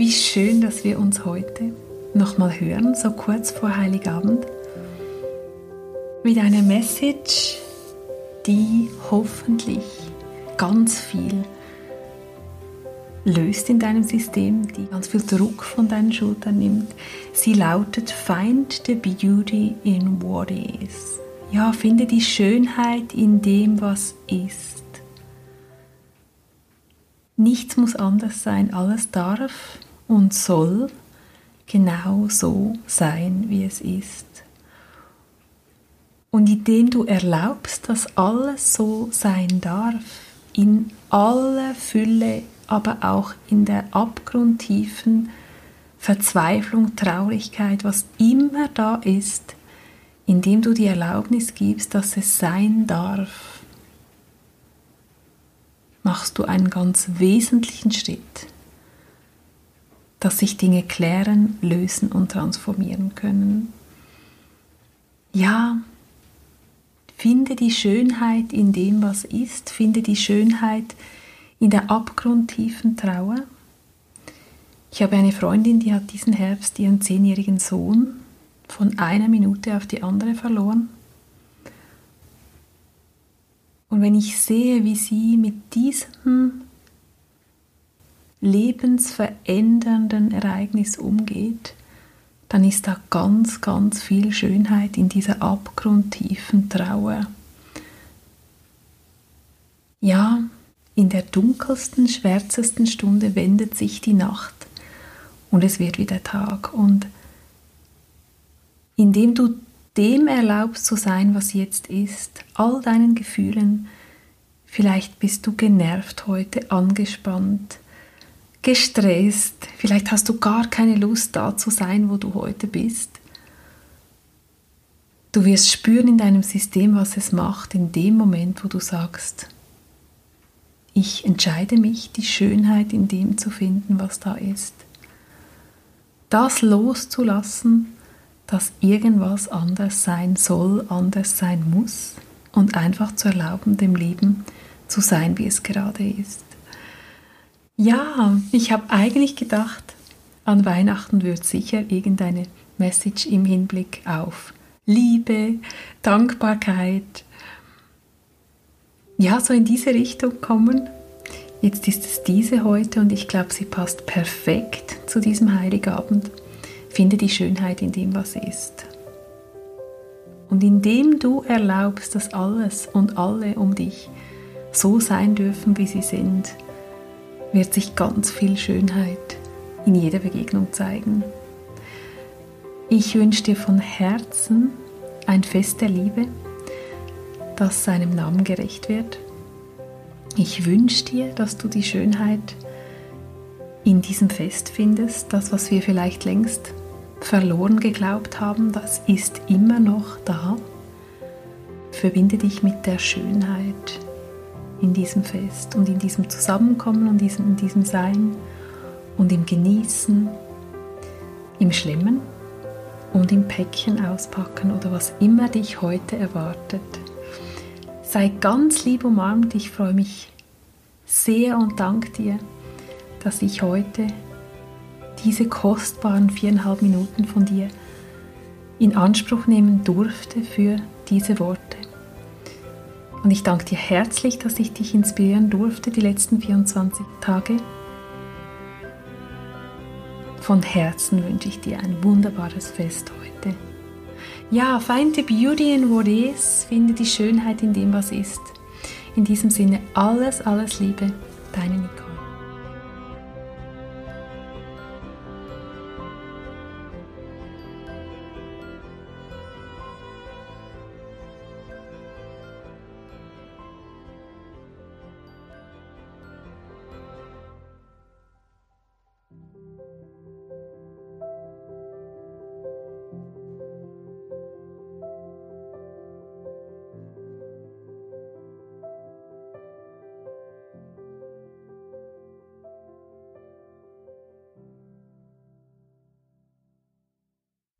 Wie schön, dass wir uns heute nochmal hören, so kurz vor Heiligabend, mit einer Message, die hoffentlich ganz viel löst in deinem System, die ganz viel Druck von deinen Schultern nimmt. Sie lautet Find the beauty in what is. Ja, finde die Schönheit in dem, was ist. Nichts muss anders sein, alles darf und soll genau so sein, wie es ist. Und indem du erlaubst, dass alles so sein darf, in aller Fülle, aber auch in der abgrundtiefen Verzweiflung, Traurigkeit, was immer da ist, indem du die Erlaubnis gibst, dass es sein darf, machst du einen ganz wesentlichen Schritt, dass sich Dinge klären, lösen und transformieren können. Ja, finde die Schönheit in dem, was ist, finde die Schönheit in der abgrundtiefen Trauer. Ich habe eine Freundin, die hat diesen Herbst ihren zehnjährigen Sohn von einer Minute auf die andere verloren. Und wenn ich sehe, wie sie mit diesem lebensverändernden Ereignis umgeht, dann ist da ganz, ganz viel Schönheit in dieser abgrundtiefen Trauer. Ja, in der dunkelsten, schwärzesten Stunde wendet sich die Nacht und es wird wieder Tag. Und indem du dem erlaubst zu sein, was jetzt ist, all deinen Gefühlen, vielleicht bist du genervt heute, angespannt, gestresst, vielleicht hast du gar keine Lust da zu sein, wo du heute bist. Du wirst spüren in deinem System, was es macht, in dem Moment, wo du sagst, ich entscheide mich, die Schönheit in dem zu finden, was da ist. Das loszulassen, dass irgendwas anders sein soll, anders sein muss und einfach zu erlauben, dem Leben zu sein, wie es gerade ist. Ja, ich habe eigentlich gedacht, an Weihnachten wird sicher irgendeine Message im Hinblick auf Liebe, Dankbarkeit, ja, so in diese Richtung kommen. Jetzt ist es diese heute und ich glaube, sie passt perfekt zu diesem Heiligabend. Finde die Schönheit in dem, was ist. Und indem du erlaubst, dass alles und alle um dich so sein dürfen, wie sie sind, wird sich ganz viel Schönheit in jeder Begegnung zeigen. Ich wünsche dir von Herzen ein Fest der Liebe, das seinem Namen gerecht wird. Ich wünsche dir, dass du die Schönheit in diesem Fest findest, das, was wir vielleicht längst verloren geglaubt haben, das ist immer noch da. Verbinde dich mit der Schönheit in diesem Fest und in diesem Zusammenkommen und in diesem Sein und im Genießen, im Schlimmen und im Päckchen auspacken oder was immer dich heute erwartet. Sei ganz lieb umarmt, ich freue mich sehr und danke dir, dass ich heute diese kostbaren viereinhalb Minuten von dir in Anspruch nehmen durfte für diese Worte. Und ich danke dir herzlich, dass ich dich inspirieren durfte die letzten 24 Tage. Von Herzen wünsche ich dir ein wunderbares Fest heute. Ja, find the beauty in what is, finde die Schönheit in dem, was ist. In diesem Sinne alles, alles Liebe, deine Nicole.